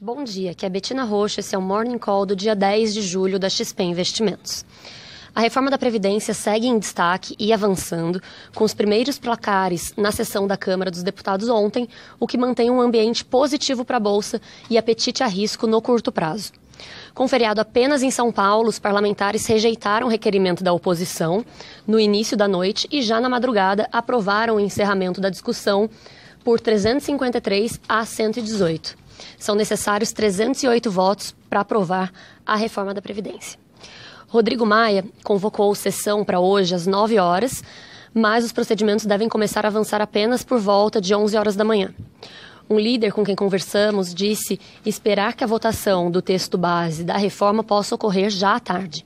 Bom dia, aqui é Betina Rocha, esse é o Morning Call do dia 10 de julho da XP Investimentos. A reforma da Previdência segue em destaque e avançando, com os primeiros placares na sessão da Câmara dos Deputados ontem, o que mantém um ambiente positivo para a Bolsa e apetite a risco no curto prazo. Com feriado apenas em São Paulo, os parlamentares rejeitaram o requerimento da oposição no início da noite e já na madrugada aprovaram o encerramento da discussão por 353 a 118. São necessários 308 votos para aprovar a reforma da Previdência. Rodrigo Maia convocou sessão para hoje às 9 horas, mas os procedimentos devem começar a avançar apenas por volta de 11 horas da manhã. Um líder com quem conversamos disse esperar que a votação do texto base da reforma possa ocorrer já à tarde.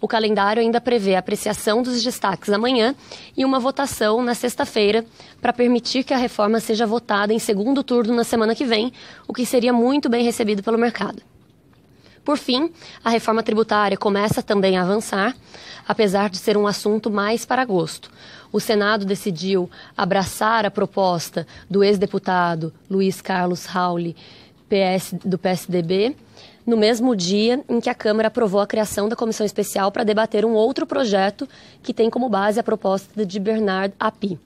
O calendário ainda prevê a apreciação dos destaques amanhã e uma votação na sexta-feira para permitir que a reforma seja votada em segundo turno na semana que vem, o que seria muito bem recebido pelo mercado. Por fim, a reforma tributária começa também a avançar, apesar de ser um assunto mais para agosto. O Senado decidiu abraçar a proposta do ex-deputado Luiz Carlos Rauli, PS, do PSDB, no mesmo dia em que a Câmara aprovou a criação da comissão especial para debater um outro projeto que tem como base a proposta de Bernard Api.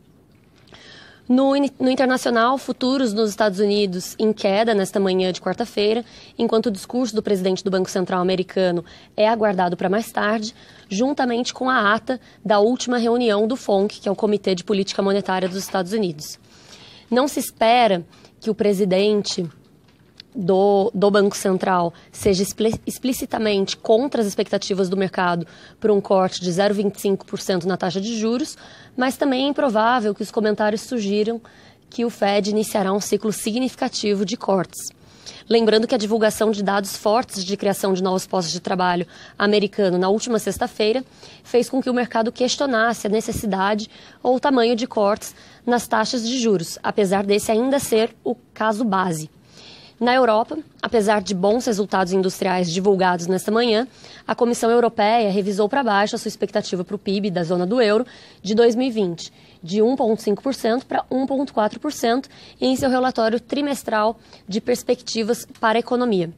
No, no, internacional, futuros nos Estados Unidos em queda nesta manhã de quarta-feira, enquanto o discurso do presidente do Banco Central americano é aguardado para mais tarde, juntamente com a ata da última reunião do FONC, que é o Comitê de Política Monetária dos Estados Unidos. Não se espera que o presidente do, do Banco Central seja explicitamente contra as expectativas do mercado por um corte de 0,25% na taxa de juros, mas também é improvável que os comentários sugiram que o Fed iniciará um ciclo significativo de cortes. Lembrando que a divulgação de dados fortes de criação de novos postos de trabalho americano na última sexta-feira fez com que o mercado questionasse a necessidade ou o tamanho de cortes nas taxas de juros, apesar desse ainda ser o caso base. Na Europa, apesar de bons resultados industriais divulgados nesta manhã, a Comissão Europeia revisou para baixo a sua expectativa para o PIB da zona do euro de 2020, de 1,5% para 1,4% em seu relatório trimestral de perspectivas para a economia.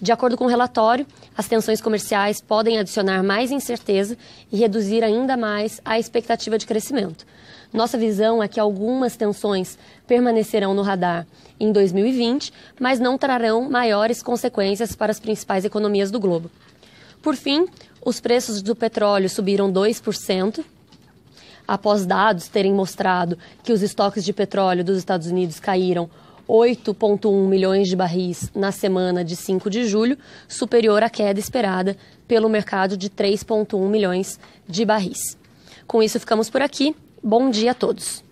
De acordo com o relatório, as tensões comerciais podem adicionar mais incerteza e reduzir ainda mais a expectativa de crescimento. Nossa visão é que algumas tensões permanecerão no radar em 2020, mas não trarão maiores consequências para as principais economias do globo. Por fim, os preços do petróleo subiram 2%, após dados terem mostrado que os estoques de petróleo dos Estados Unidos caíram 8,1 milhões de barris na semana de 5 de julho, superior à queda esperada pelo mercado de 3,1 milhões de barris. Com isso, ficamos por aqui. Bom dia a todos.